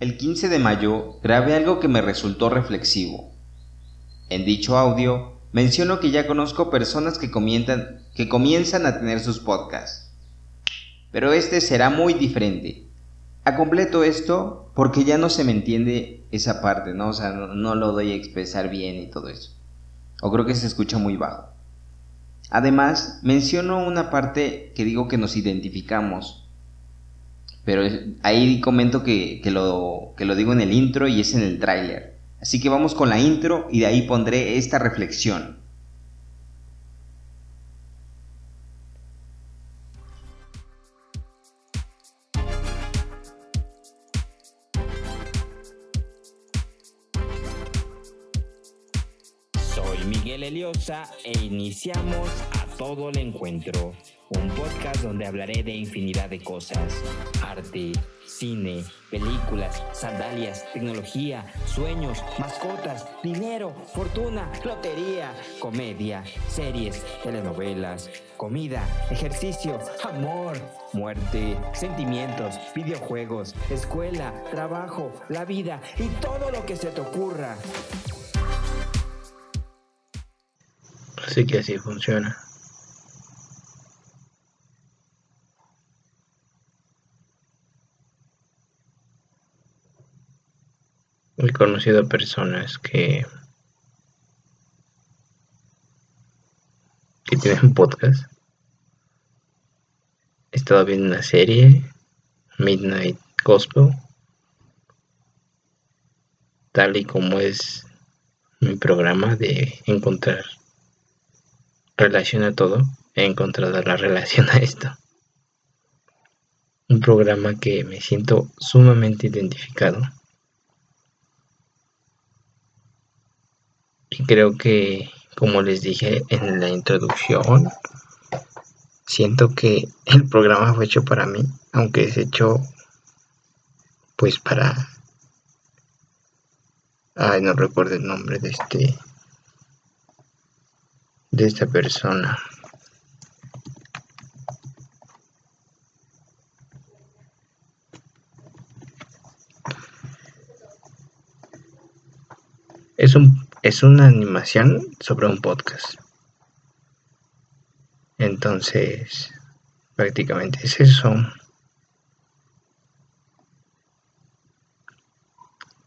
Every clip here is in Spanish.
El 15 de mayo grabé algo que me resultó reflexivo. En dicho audio menciono que ya conozco personas que, que comienzan a tener sus podcasts. Pero este será muy diferente. A completo esto porque ya no se me entiende esa parte, ¿no? O sea, no, no lo doy a expresar bien y todo eso. O creo que se escucha muy bajo. Además, menciono una parte que digo que nos identificamos. Pero ahí comento que, lo, que lo digo en el intro y es en el tráiler. Así que vamos con la intro y de ahí pondré esta reflexión. Miguel Eliosa e iniciamos a todo el encuentro, un podcast donde hablaré de infinidad de cosas, arte, cine, películas, sandalias, tecnología, sueños, mascotas, dinero, fortuna, lotería, comedia, series, telenovelas, comida, ejercicio, amor, muerte, sentimientos, videojuegos, escuela, trabajo, la vida y todo lo que se te ocurra. Así que así funciona. Conocido personas que que tienen podcast. He estado viendo una serie, Midnight Gospel, tal y como es mi programa de encontrar relación a todo, he encontrado la relación a esto. Un programa que me siento sumamente identificado. Y creo que, como les dije en la introducción, siento que el programa fue hecho para mí, aunque es hecho pues para... Ay, no recuerdo el nombre de este de esta persona. Es, un, es una animación sobre un podcast. Entonces, prácticamente es eso.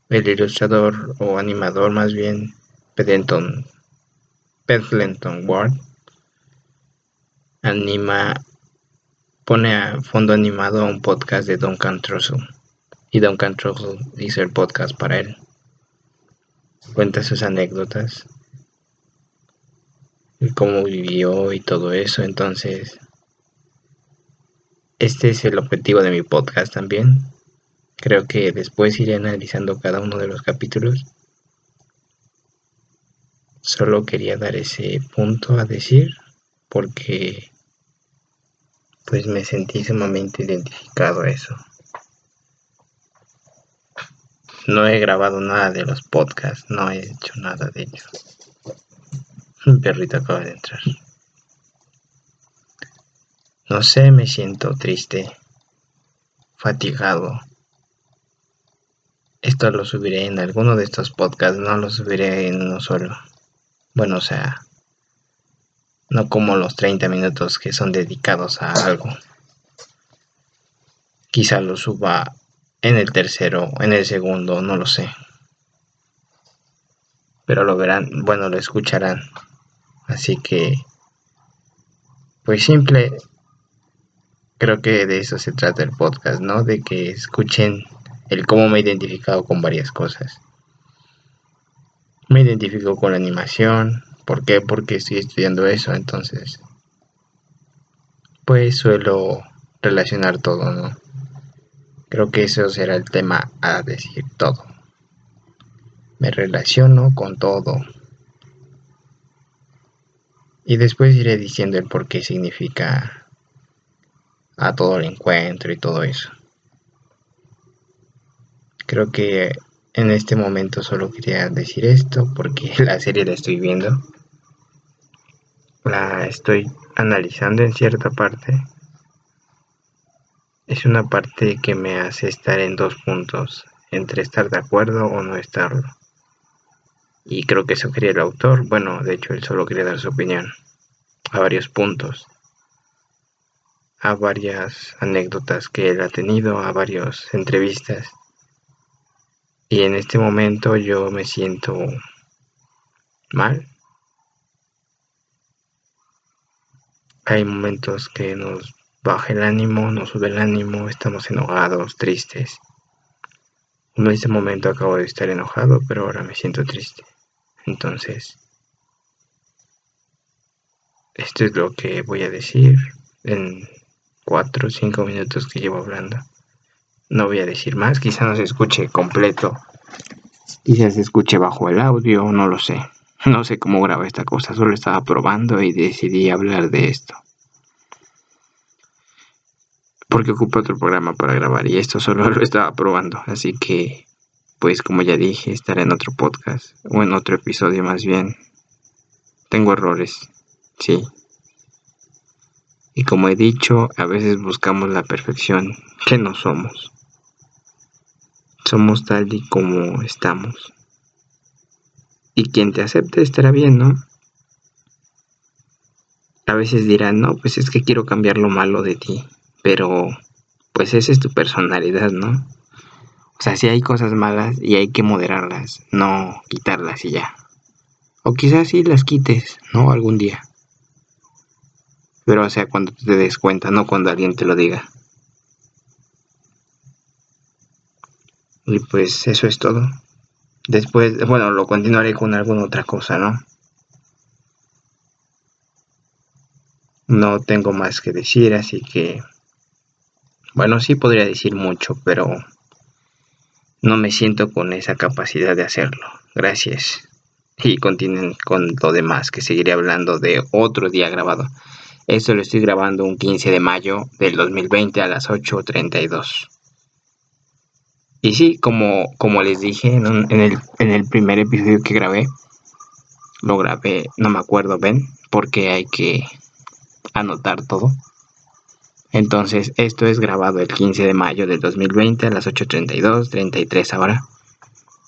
El ilustrador o animador más bien, Pedenton Pendleton Ward anima, pone a fondo animado a un podcast de Duncan Trussell y Duncan Trussell hizo el podcast para él. Cuenta sus anécdotas y cómo vivió y todo eso. Entonces, este es el objetivo de mi podcast también. Creo que después iré analizando cada uno de los capítulos Solo quería dar ese punto a decir porque pues me sentí sumamente identificado a eso. No he grabado nada de los podcasts, no he hecho nada de ellos. Un perrito acaba de entrar. No sé, me siento triste, fatigado. Esto lo subiré en alguno de estos podcasts, no lo subiré en uno solo. Bueno, o sea, no como los 30 minutos que son dedicados a algo. Quizá lo suba en el tercero, en el segundo, no lo sé. Pero lo verán, bueno, lo escucharán. Así que, pues simple, creo que de eso se trata el podcast, ¿no? De que escuchen el cómo me he identificado con varias cosas. Me identifico con la animación. ¿Por qué? Porque estoy estudiando eso, entonces. Pues suelo relacionar todo, ¿no? Creo que eso será el tema a decir todo. Me relaciono con todo. Y después iré diciendo el por qué significa a todo el encuentro y todo eso. Creo que en este momento solo quería decir esto porque la serie la estoy viendo. La estoy analizando en cierta parte. Es una parte que me hace estar en dos puntos. entre estar de acuerdo o no estarlo. Y creo que eso quería el autor. Bueno, de hecho él solo quería dar su opinión a varios puntos, a varias anécdotas que él ha tenido, a varias entrevistas. Y en este momento yo me siento mal. Hay momentos que nos baja el ánimo, nos sube el ánimo, estamos enojados, tristes. En este momento acabo de estar enojado, pero ahora me siento triste. Entonces, esto es lo que voy a decir en 4 o 5 minutos que llevo hablando. No voy a decir más, quizá no se escuche completo, quizás se escuche bajo el audio, no lo sé. No sé cómo graba esta cosa, solo estaba probando y decidí hablar de esto. Porque ocupo otro programa para grabar y esto solo lo estaba probando, así que pues como ya dije, estaré en otro podcast o en otro episodio más bien. Tengo errores, sí. Y como he dicho, a veces buscamos la perfección que no somos. Somos tal y como estamos. Y quien te acepte estará bien, ¿no? A veces dirán, no, pues es que quiero cambiar lo malo de ti. Pero, pues esa es tu personalidad, ¿no? O sea, sí hay cosas malas y hay que moderarlas, no quitarlas y ya. O quizás sí las quites, ¿no? Algún día. Pero o sea, cuando te des cuenta, no cuando alguien te lo diga. Y pues eso es todo. Después, bueno, lo continuaré con alguna otra cosa, ¿no? No tengo más que decir, así que... Bueno, sí podría decir mucho, pero no me siento con esa capacidad de hacerlo. Gracias. Y continúen con lo demás, que seguiré hablando de otro día grabado. Esto lo estoy grabando un 15 de mayo del 2020 a las 8.32. Y sí, como, como les dije en, el, en el primer episodio que grabé, lo grabé, no me acuerdo, ven, porque hay que anotar todo. Entonces, esto es grabado el 15 de mayo del 2020 a las 8.32, 33 ahora.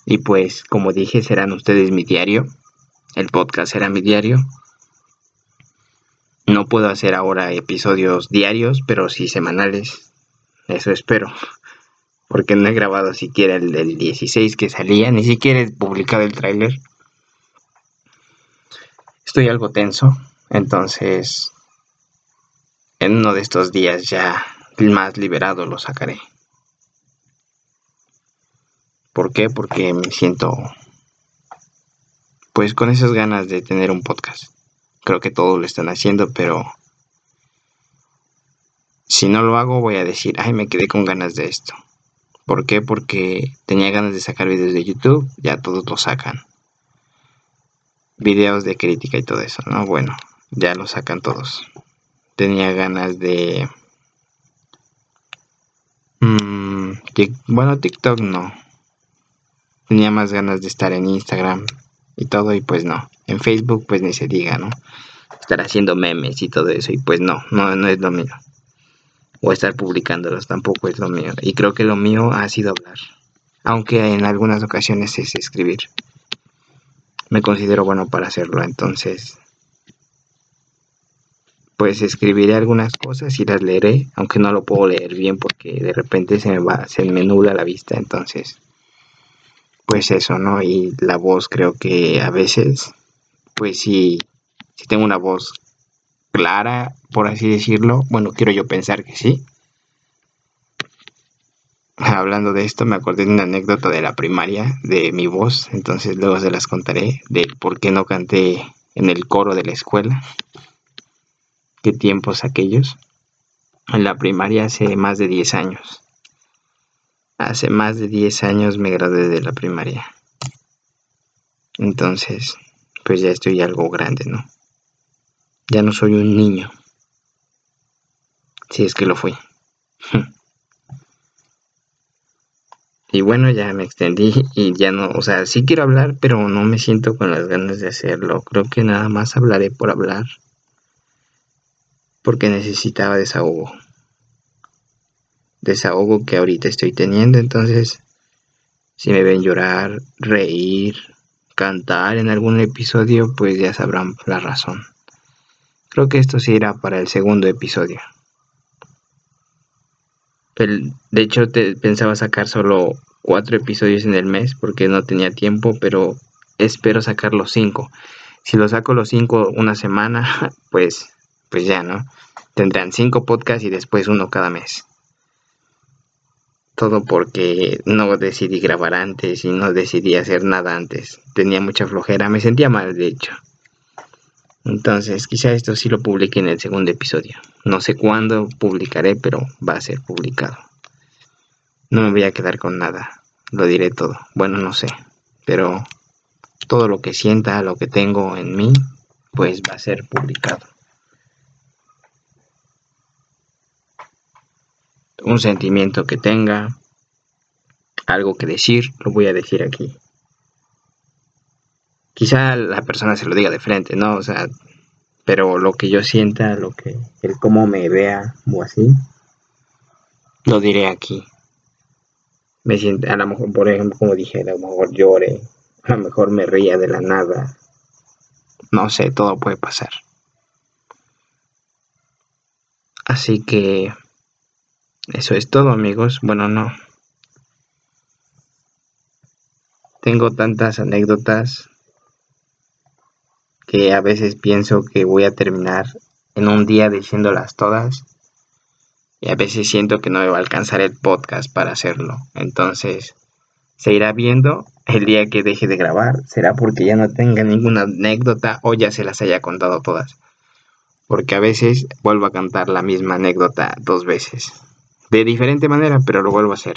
Y pues, como dije, serán ustedes mi diario. El podcast será mi diario. No puedo hacer ahora episodios diarios, pero sí semanales. Eso espero. Porque no he grabado siquiera el del 16 que salía, ni siquiera he publicado el tráiler. Estoy algo tenso, entonces en uno de estos días ya más liberado lo sacaré. ¿Por qué? Porque me siento pues con esas ganas de tener un podcast. Creo que todos lo están haciendo, pero si no lo hago voy a decir, ay, me quedé con ganas de esto. ¿Por qué? Porque tenía ganas de sacar videos de YouTube, ya todos lo sacan. Videos de crítica y todo eso, ¿no? Bueno, ya lo sacan todos tenía ganas de... Mm, bueno, TikTok no. Tenía más ganas de estar en Instagram y todo y pues no. En Facebook pues ni se diga, ¿no? Estar haciendo memes y todo eso y pues no, no, no es lo mío. O estar publicándolos tampoco es lo mío. Y creo que lo mío ha sido hablar. Aunque en algunas ocasiones es escribir. Me considero bueno para hacerlo, entonces pues escribiré algunas cosas y las leeré, aunque no lo puedo leer bien porque de repente se me va, se me nubla la vista, entonces, pues eso, ¿no? Y la voz creo que a veces, pues sí, si tengo una voz clara, por así decirlo, bueno, quiero yo pensar que sí. Hablando de esto, me acordé de una anécdota de la primaria, de mi voz, entonces luego se las contaré, de por qué no canté en el coro de la escuela qué tiempos aquellos. En la primaria hace más de 10 años. Hace más de 10 años me gradué de la primaria. Entonces, pues ya estoy algo grande, ¿no? Ya no soy un niño. Si es que lo fui. y bueno, ya me extendí y ya no, o sea, sí quiero hablar, pero no me siento con las ganas de hacerlo. Creo que nada más hablaré por hablar porque necesitaba desahogo. Desahogo que ahorita estoy teniendo, entonces Si me ven llorar, reír, cantar en algún episodio, pues ya sabrán la razón. Creo que esto sí irá para el segundo episodio. de hecho, pensaba sacar solo cuatro episodios en el mes porque no tenía tiempo, pero espero sacar los cinco. Si lo saco los cinco una semana, pues, pues ya, ¿no? Tendrán cinco podcasts y después uno cada mes. Todo porque no decidí grabar antes y no decidí hacer nada antes. Tenía mucha flojera, me sentía mal de hecho. Entonces, quizá esto sí lo publique en el segundo episodio. No sé cuándo publicaré, pero va a ser publicado. No me voy a quedar con nada. Lo diré todo. Bueno, no sé. Pero todo lo que sienta, lo que tengo en mí, pues va a ser publicado. Un sentimiento que tenga, algo que decir, lo voy a decir aquí. Quizá la persona se lo diga de frente, ¿no? O sea, pero lo que yo sienta, lo que, el cómo me vea o así, lo diré aquí. Me siento, a lo mejor, por ejemplo, como dije, a lo mejor llore, a lo mejor me ría de la nada. No sé, todo puede pasar. Así que eso es todo amigos. Bueno, no. Tengo tantas anécdotas que a veces pienso que voy a terminar en un día diciéndolas todas y a veces siento que no me va a alcanzar el podcast para hacerlo. Entonces, se irá viendo el día que deje de grabar. Será porque ya no tenga ninguna anécdota o ya se las haya contado todas. Porque a veces vuelvo a cantar la misma anécdota dos veces de diferente manera, pero lo vuelvo a hacer.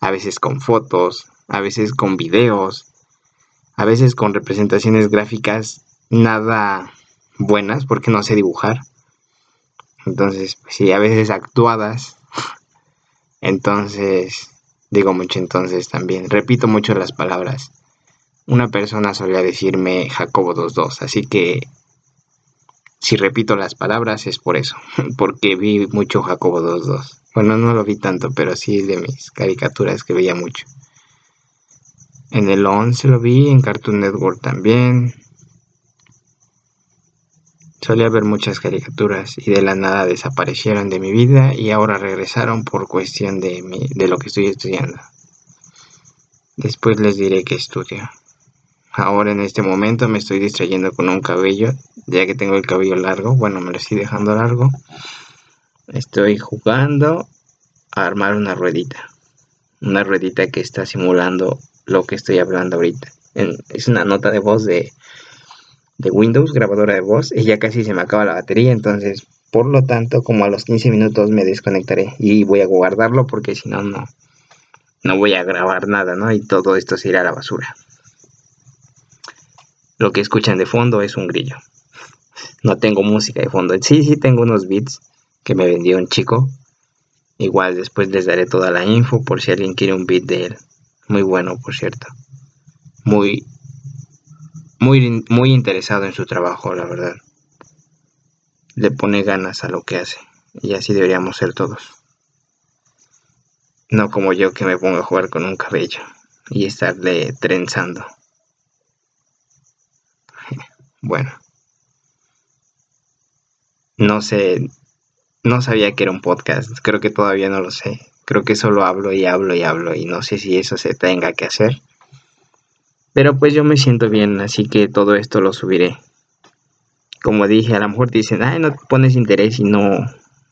A veces con fotos, a veces con videos, a veces con representaciones gráficas nada buenas porque no sé dibujar. Entonces, pues sí, a veces actuadas. Entonces, digo mucho entonces también. Repito mucho las palabras. Una persona solía decirme Jacobo 22, así que si repito las palabras es por eso, porque vi mucho Jacobo 22. Bueno, no lo vi tanto, pero sí de mis caricaturas que veía mucho. En el 11 lo vi, en Cartoon Network también. Solía ver muchas caricaturas y de la nada desaparecieron de mi vida y ahora regresaron por cuestión de, mi, de lo que estoy estudiando. Después les diré que estudio. Ahora en este momento me estoy distrayendo con un cabello, ya que tengo el cabello largo. Bueno, me lo estoy dejando largo. Estoy jugando a armar una ruedita. Una ruedita que está simulando lo que estoy hablando ahorita. es una nota de voz de, de Windows, grabadora de voz, y ya casi se me acaba la batería, entonces por lo tanto como a los 15 minutos me desconectaré y voy a guardarlo porque si no, no, no voy a grabar nada, ¿no? Y todo esto se irá a la basura. Lo que escuchan de fondo es un grillo. No tengo música de fondo. Sí, sí tengo unos beats que me vendió un chico. Igual después les daré toda la info por si alguien quiere un beat de él. Muy bueno, por cierto. Muy, muy, muy interesado en su trabajo, la verdad. Le pone ganas a lo que hace. Y así deberíamos ser todos. No como yo que me pongo a jugar con un cabello y estarle trenzando. Bueno. No sé, no sabía que era un podcast, creo que todavía no lo sé. Creo que solo hablo y hablo y hablo y no sé si eso se tenga que hacer. Pero pues yo me siento bien, así que todo esto lo subiré. Como dije, a lo mejor dicen, ay, no te pones interés y no,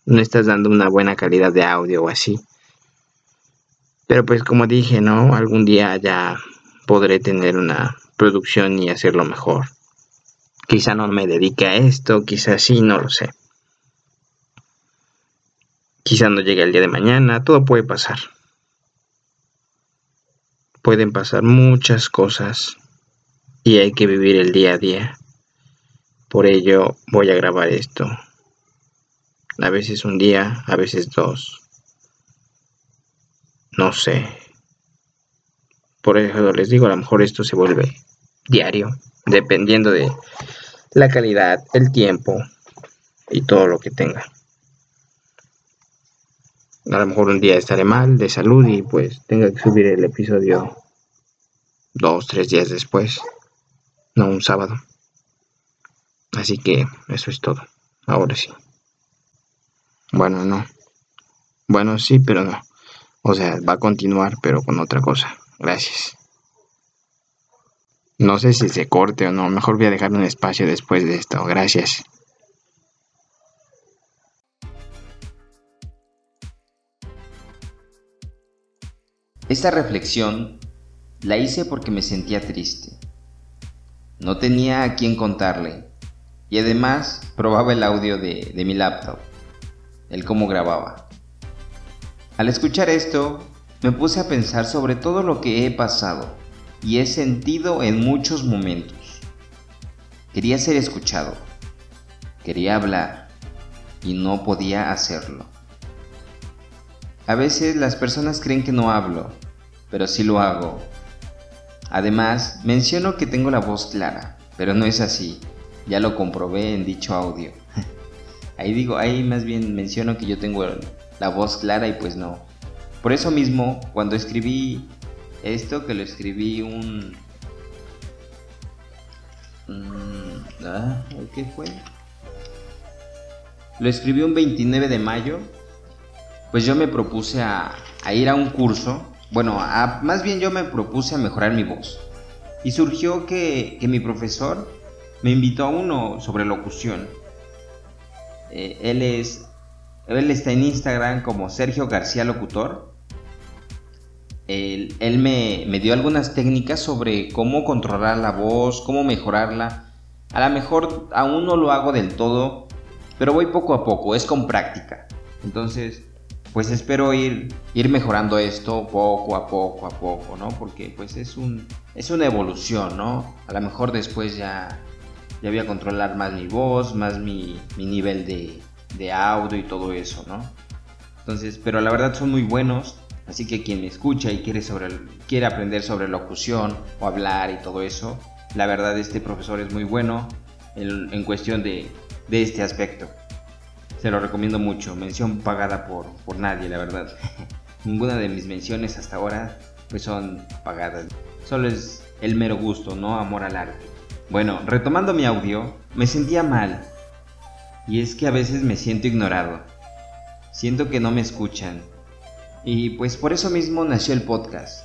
no estás dando una buena calidad de audio o así. Pero pues como dije, ¿no? Algún día ya podré tener una producción y hacerlo mejor. Quizá no me dedique a esto, quizá sí, no lo sé. Quizá no llegue el día de mañana, todo puede pasar. Pueden pasar muchas cosas y hay que vivir el día a día. Por ello voy a grabar esto. A veces un día, a veces dos. No sé. Por eso les digo, a lo mejor esto se vuelve diario, dependiendo de la calidad, el tiempo y todo lo que tenga a lo mejor un día estaré mal de salud y pues tenga que subir el episodio dos, tres días después, no un sábado. Así que eso es todo. Ahora sí. Bueno, no. Bueno, sí, pero no. O sea, va a continuar, pero con otra cosa. Gracias. No sé si se corte o no. Mejor voy a dejar un espacio después de esto. Gracias. Esta reflexión la hice porque me sentía triste. No tenía a quién contarle y además probaba el audio de, mi laptop, el cómo grababa. Al escuchar esto, me puse a pensar sobre todo lo que he pasado y he sentido en muchos momentos. Quería ser escuchado, quería hablar y no podía hacerlo. A veces las personas creen que no hablo, pero sí lo hago. Además, menciono que tengo la voz clara, pero no es así. Ya lo comprobé en dicho audio. ahí digo, ahí más bien menciono que yo tengo la voz clara y pues no. Por eso mismo, cuando escribí esto, que lo escribí un... Mm, ah, ¿Qué fue? Lo escribí un 29 de mayo pues yo me propuse a, ir a un curso, bueno, más bien yo me propuse a mejorar mi voz. Y surgió que, mi profesor me invitó a uno sobre locución. Eh, él es, él está en Instagram como Sergio García Locutor. Él, me, me, dio algunas técnicas sobre cómo controlar la voz, cómo mejorarla. A lo mejor aún no lo hago del todo, pero voy poco a poco, es con práctica. Entonces, pues espero ir, ir mejorando esto poco a poco a poco, ¿no? Porque pues es, un, es una evolución, ¿no? A lo mejor después ya, ya voy a controlar más mi voz, más mi, nivel de, de, audio y todo eso, ¿no? Entonces, pero la verdad son muy buenos, así que quien me escucha y quiere, sobre, quiere aprender sobre locución o hablar y todo eso, la verdad este profesor es muy bueno en, en cuestión de, de este aspecto. Se lo recomiendo mucho. Mención pagada por, por nadie, la verdad. Ninguna de mis menciones hasta ahora pues son pagadas. Solo es el mero gusto, no amor al arte. Bueno, retomando mi audio, me sentía mal. Y es que a veces me siento ignorado. Siento que no me escuchan. Y pues por eso mismo nació el podcast.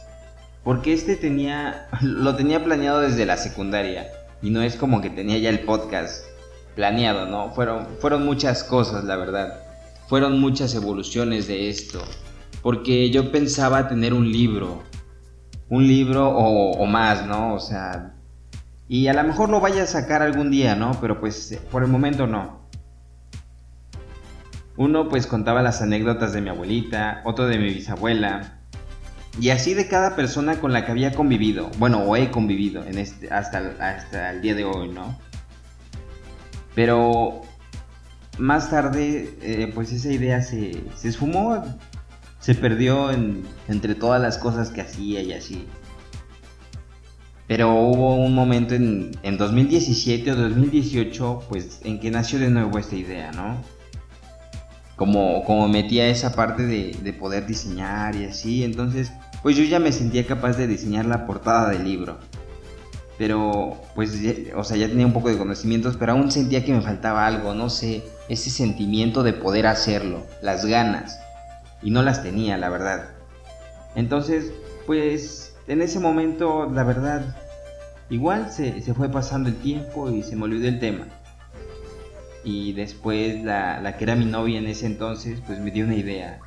Porque este tenía lo tenía planeado desde la secundaria y no es como que tenía ya el podcast planeado, ¿no? Fueron, fueron muchas cosas, la verdad. Fueron muchas evoluciones de esto. Porque yo pensaba tener un libro. Un libro o, más, ¿no? O sea... Y a lo mejor lo vaya a sacar algún día, ¿no? Pero pues por el momento no. Uno pues contaba las anécdotas de mi abuelita, otro de mi bisabuela, y así de cada persona con la que había convivido, bueno, o he convivido en este, hasta, hasta el día de hoy, ¿no? Pero más tarde, eh, pues esa idea se, se esfumó, se perdió entre todas las cosas que hacía y así. Pero hubo un momento en, en 2017 o 2018, pues en que nació de nuevo esta idea, ¿no? Como, como metía esa parte de, de poder diseñar y así, entonces pues yo ya me sentía capaz de diseñar la portada del libro pero pues, o sea, ya tenía un poco de conocimientos, pero aún sentía que me faltaba algo, no sé, ese sentimiento de poder hacerlo, las ganas, y no las tenía, la verdad. Entonces, pues, en ese momento, la verdad, igual se, fue pasando el tiempo y se me olvidó el tema. Y después la, la que era mi novia en ese entonces, pues me dio una idea.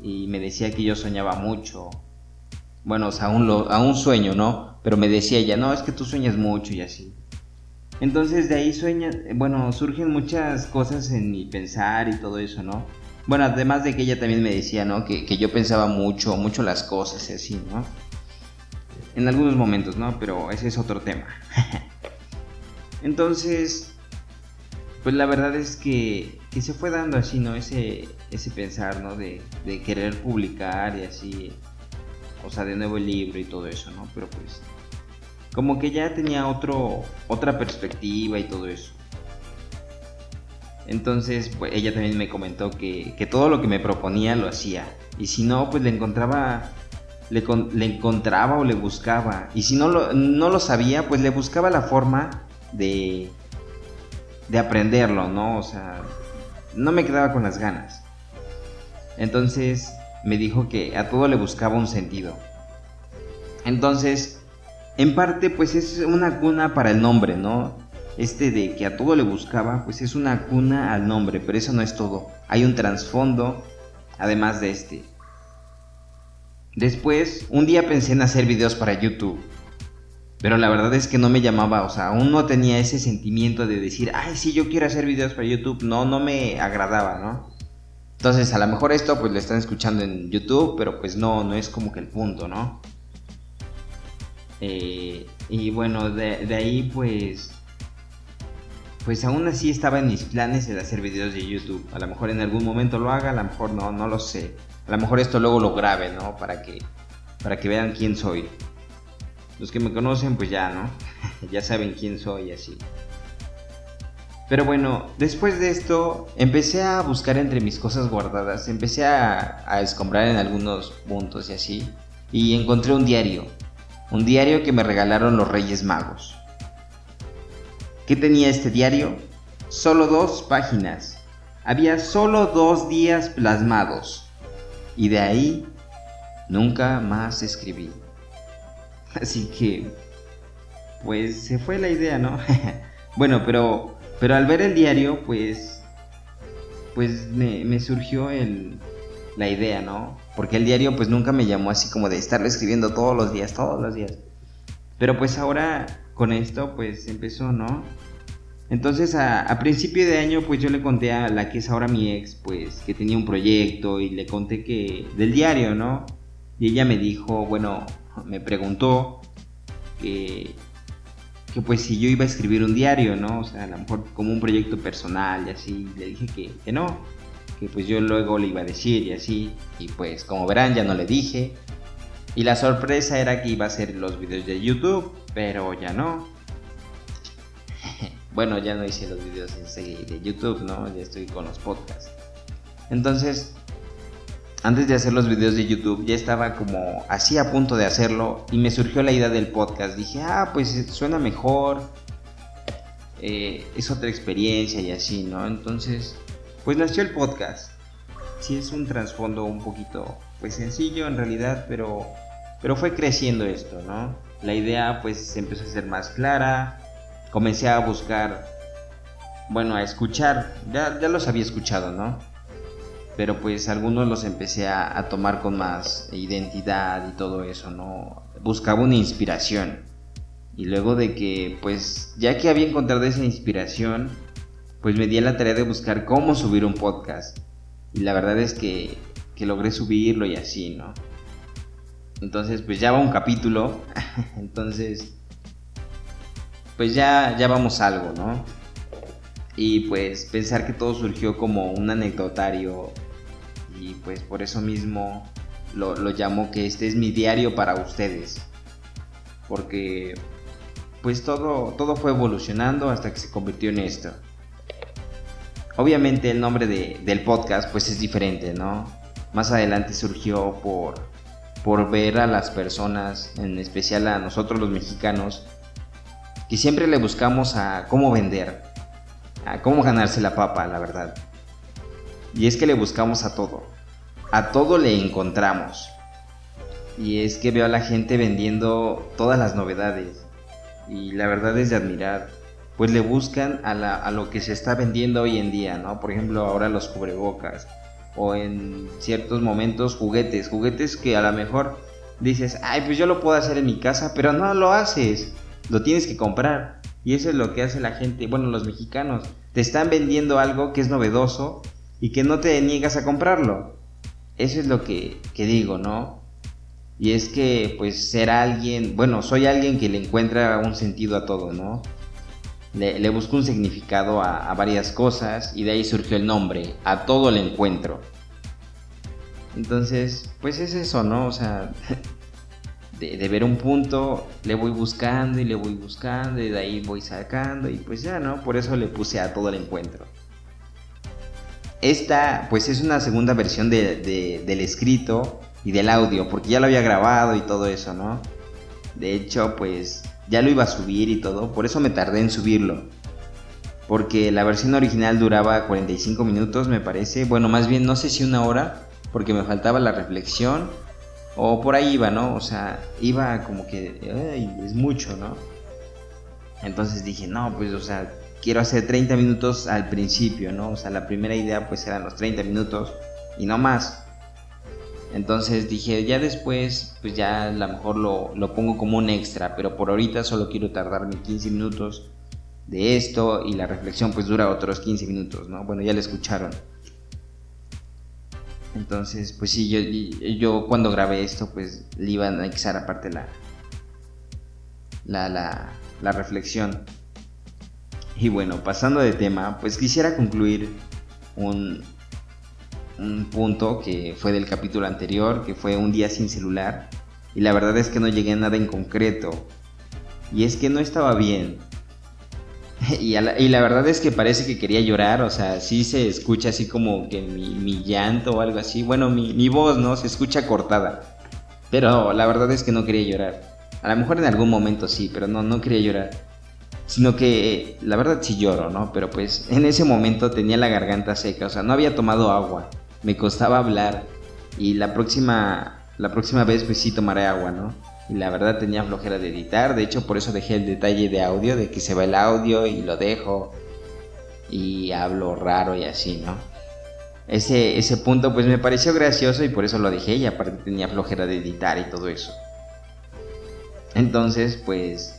Y me decía que yo soñaba mucho, bueno, o sea, aún, sueño, ¿no? Pero me decía ella, no, es que tú sueñas mucho y así. Entonces de ahí sueña, bueno, surgen muchas cosas en mi pensar y todo eso, ¿no? Bueno, además de que ella también me decía, ¿no? Que, que yo pensaba mucho, mucho las cosas y así, ¿no? En algunos momentos, ¿no? Pero ese es otro tema. Entonces, pues la verdad es que, que, se fue dando así, ¿no? Ese, ese pensar, ¿no? De, de querer publicar y así o sea, de nuevo el libro y todo eso, ¿no? Pero pues, como que ya tenía otro, otra perspectiva y todo eso. Entonces, pues ella también me comentó que, que todo lo que me proponía lo hacía. Y si no, pues le encontraba le, le, encontraba o le buscaba. Y si no lo, no lo sabía, pues le buscaba la forma de, de aprenderlo, ¿no? O sea, no me quedaba con las ganas. Entonces me dijo que a todo le buscaba un sentido. Entonces, en parte, pues es una cuna para el nombre, ¿no? Este de que a todo le buscaba, pues es una cuna al nombre, pero eso no es todo. Hay un trasfondo, además de este. Después, un día pensé en hacer videos para YouTube. Pero la verdad es que no me llamaba, o sea, aún no tenía ese sentimiento de decir, ay, sí, yo quiero hacer videos para YouTube. No, no me agradaba, ¿no? Entonces, a lo mejor esto pues lo están escuchando en YouTube, pero pues no, no es como que el punto, ¿no? Eh, y bueno, de, ahí pues... Pues aún así estaba en mis planes el hacer videos de YouTube. A lo mejor en algún momento lo haga, a lo mejor no, no lo sé. A lo mejor esto luego lo grabe, ¿no? Para que, para que vean quién soy. Los que me conocen pues ya, ¿no? ya saben quién soy así. Pero bueno, después de esto empecé a buscar entre mis cosas guardadas, empecé a, a escombrar en algunos puntos y así, y encontré un diario, un diario que me regalaron los Reyes Magos. ¿Qué tenía este diario? Solo dos páginas. Había solo dos días plasmados. Y de ahí nunca más escribí. Así que, pues se fue la idea, ¿no? bueno, pero pero al ver el diario, pues, pues me, surgió el, la idea, ¿no? Porque el diario pues nunca me llamó así como de estarlo escribiendo todos los días, todos los días. Pero pues ahora con esto pues empezó, ¿no? Entonces a, principio de año pues yo le conté a la que es ahora mi ex pues que tenía un proyecto y le conté que del diario, ¿no? Y ella me dijo, bueno, me preguntó que que pues si yo iba a escribir un diario, ¿no? O sea, a lo mejor como un proyecto personal y así, le dije que, que no, que pues yo luego le iba a decir y así, y pues como verán ya no le dije. Y la sorpresa era que iba a hacer los videos de YouTube, pero ya no. bueno, ya no hice los videos de YouTube, ¿no? Ya estoy con los podcasts. Entonces, antes de hacer los videos de YouTube ya estaba como así a punto de hacerlo y me surgió la idea del podcast. Dije, ah, pues suena mejor, eh, es otra experiencia y así, ¿no? Entonces, pues nació el podcast. Sí es un trasfondo un poquito, pues sencillo en realidad, pero, pero fue creciendo esto, ¿no? La idea pues empezó a ser más clara, comencé a buscar, bueno, a escuchar, ya, ya los había escuchado, ¿no? pero pues algunos los empecé a, tomar con más identidad y todo eso, ¿no? Buscaba una inspiración. Y luego de que, pues, ya que había encontrado esa inspiración, pues me di a la tarea de buscar cómo subir un podcast. Y la verdad es que, que logré subirlo y así, ¿no? Entonces, pues ya va un capítulo. Entonces, pues ya, ya vamos algo, ¿no? Y pues pensar que todo surgió como un anecdotario y pues por eso mismo lo, llamo que este es mi diario para ustedes. Porque pues todo, todo fue evolucionando hasta que se convirtió en esto. Obviamente el nombre del podcast pues es diferente, ¿no? Más adelante surgió por, por ver a las personas, en especial a nosotros los mexicanos, que siempre le buscamos a cómo vender, a cómo ganarse la papa, la verdad. Y es que le buscamos a todo. A todo le encontramos. Y es que veo a la gente vendiendo todas las novedades. Y la verdad es de admirar. Pues le buscan a, lo que se está vendiendo hoy en día, ¿no? Por ejemplo, ahora los cubrebocas. O en ciertos momentos juguetes. Juguetes que a lo mejor dices, ay, pues yo lo puedo hacer en mi casa, pero no lo haces. Lo tienes que comprar. Y eso es lo que hace la gente, bueno, los mexicanos. Te están vendiendo algo que es novedoso y que no te niegas a comprarlo. Eso es lo que, digo, ¿no? Y es que pues ser alguien, bueno, soy alguien que le encuentra un sentido a todo, ¿no? Le, busco un significado a, varias cosas y de ahí surgió el nombre, a todo le encuentro. Entonces, pues es eso, ¿no? O sea, de, ver un punto, le voy buscando y le voy buscando y de ahí voy sacando y pues ya, ¿no? Por eso le puse a todo el encuentro. Esta pues es una segunda versión del escrito y del audio, porque ya lo había grabado y todo eso, ¿no? De hecho, pues ya lo iba a subir y todo, por eso me tardé en subirlo. Porque la versión original duraba 45 minutos, me parece. Bueno, más bien no sé si una hora, porque me faltaba la reflexión. O por ahí iba, ¿no? O sea, iba como que... es mucho, ¿no? Entonces dije, no, pues, o sea, quiero hacer 30 minutos al principio, ¿no? O sea, la primera idea pues eran los 30 minutos y no más. Entonces dije, ya después, pues ya a lo mejor lo, lo, pongo como un extra, pero por ahorita solo quiero tardarme 15 minutos de esto y la reflexión pues dura otros 15 minutos, ¿no? Bueno, ya lo escucharon. Entonces, pues sí, yo, yo cuando grabé esto, pues le iba a anexar aparte la, la, la, la reflexión. Y bueno, pasando de tema, pues quisiera concluir un, un punto que fue del capítulo anterior, que fue un día sin celular. Y la verdad es que no llegué a nada en concreto. Y es que no estaba bien. Y, la, verdad es que parece que quería llorar, o sea, sí se escucha así como que mi, llanto o algo así. Bueno, mi, mi, voz, ¿no? Se escucha cortada. Pero la verdad es que no quería llorar. A lo mejor en algún momento sí, pero no, no quería llorar. Sino que la verdad sí lloro, ¿no? Pero pues en ese momento tenía la garganta seca, o sea, no había tomado agua me costaba hablar y la próxima, la próxima vez pues sí tomaré agua, ¿no? Y la verdad tenía flojera de editar, de hecho por eso dejé el detalle de audio, de que se va el audio y lo dejo y hablo raro y así, ¿no? Ese, ese punto pues me pareció gracioso y por eso lo dejé y aparte tenía flojera de editar y todo eso. Entonces pues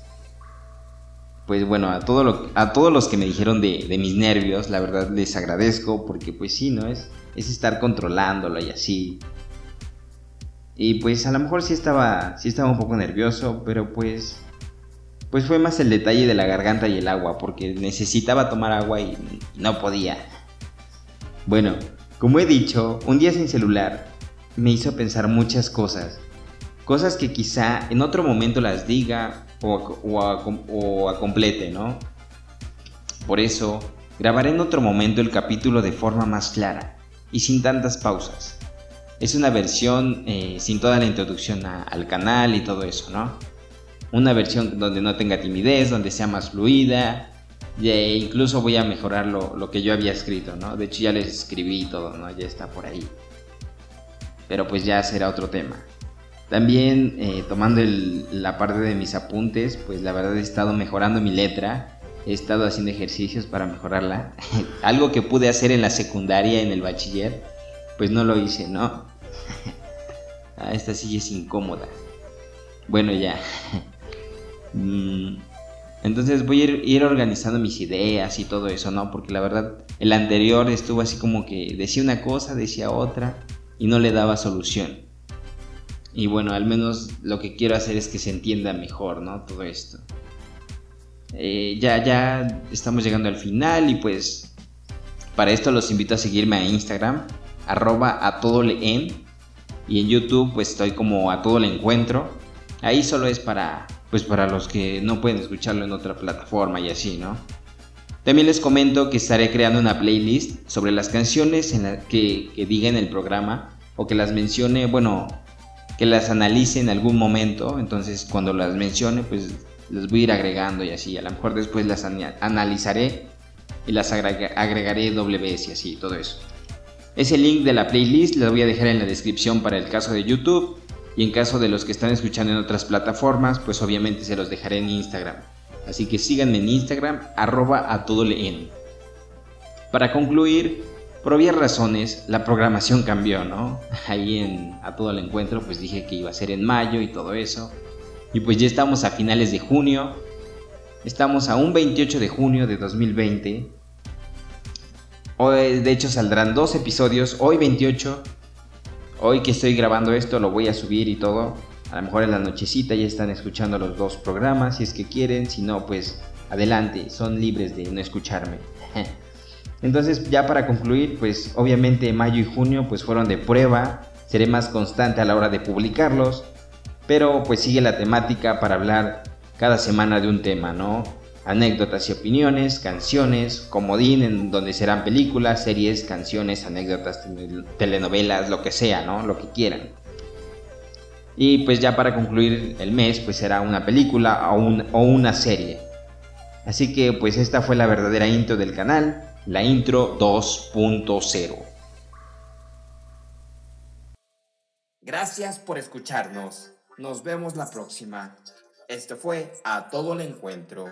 pues bueno, a, todo lo, a todos los que me dijeron de, de, mis nervios, la verdad les agradezco porque pues sí, ¿no? Es, es estar controlándolo y así. Y pues a lo mejor sí estaba, sí estaba un poco nervioso, pero pues, pues fue más el detalle de la garganta y el agua, porque necesitaba tomar agua y no podía. Bueno, como he dicho, un día sin celular me hizo pensar muchas cosas. Cosas que quizá en otro momento las diga o, o, a, complete, ¿no? Por eso, grabaré en otro momento el capítulo de forma más clara y sin tantas pausas. Es una versión eh, sin toda la introducción al canal y todo eso, ¿no? Una versión donde no tenga timidez, donde sea más fluida, e incluso voy a mejorar lo, que yo había escrito, ¿no? De hecho ya les escribí todo, ¿no? Ya está por ahí. Pero pues ya será otro tema. También eh, tomando la parte de mis apuntes, pues la verdad he estado mejorando mi letra, he estado haciendo ejercicios para mejorarla. Algo que pude hacer en la secundaria, en el bachiller, pues no lo hice, ¿no? ah, esta silla es incómoda. Bueno, ya. Mm, entonces voy a ir, organizando mis ideas y todo eso, ¿no? Porque la verdad, el anterior estuvo así como que decía una cosa, decía otra y no le daba solución. Y bueno, al menos lo que quiero hacer es que se entienda mejor, ¿no? Todo esto. Eh, ya, ya estamos llegando al final y pues para esto los invito a seguirme a Instagram, arroba a todo le y en YouTube pues estoy como a todo le encuentro. Ahí solo es para pues para los que no pueden escucharlo en otra plataforma y así, ¿no? También les comento que estaré creando una playlist sobre las canciones en la que, que diga en el programa o que las mencione, bueno, que las analice en algún momento, entonces cuando las mencione pues las voy a ir agregando y así, a lo mejor después las analizaré y las agregaré doble vez y así, todo eso. Ese link de la playlist lo voy a dejar en la descripción para el caso de YouTube y en caso de los que están escuchando en otras plataformas, pues obviamente se los dejaré en Instagram. Así que síganme en Instagram, arroba a todo leen. Para concluir, por obvias razones, la programación cambió, ¿no? Ahí en A Todo el Encuentro, pues dije que iba a ser en mayo y todo eso. Y pues ya estamos a finales de junio. Estamos a un 28 de junio de 2020. Hoy, de hecho, saldrán dos episodios. Hoy 28. Hoy que estoy grabando esto, lo voy a subir y todo. A lo mejor en la nochecita ya están escuchando los dos programas, si es que quieren. Si no, pues adelante, son libres de no escucharme. Entonces ya para concluir, pues obviamente mayo y junio pues fueron de prueba, seré más constante a la hora de publicarlos, pero pues sigue la temática para hablar cada semana de un tema, ¿no? Anécdotas y opiniones, canciones, comodín en donde serán películas, series, canciones, anécdotas, telenovelas, lo que sea, ¿no? Lo que quieran. Y pues ya para concluir el mes, pues será una película o, o una serie. Así que pues esta fue la verdadera intro del canal, la intro 2.0. Gracias por escucharnos. Nos vemos la próxima. Esto fue A Todo el Encuentro.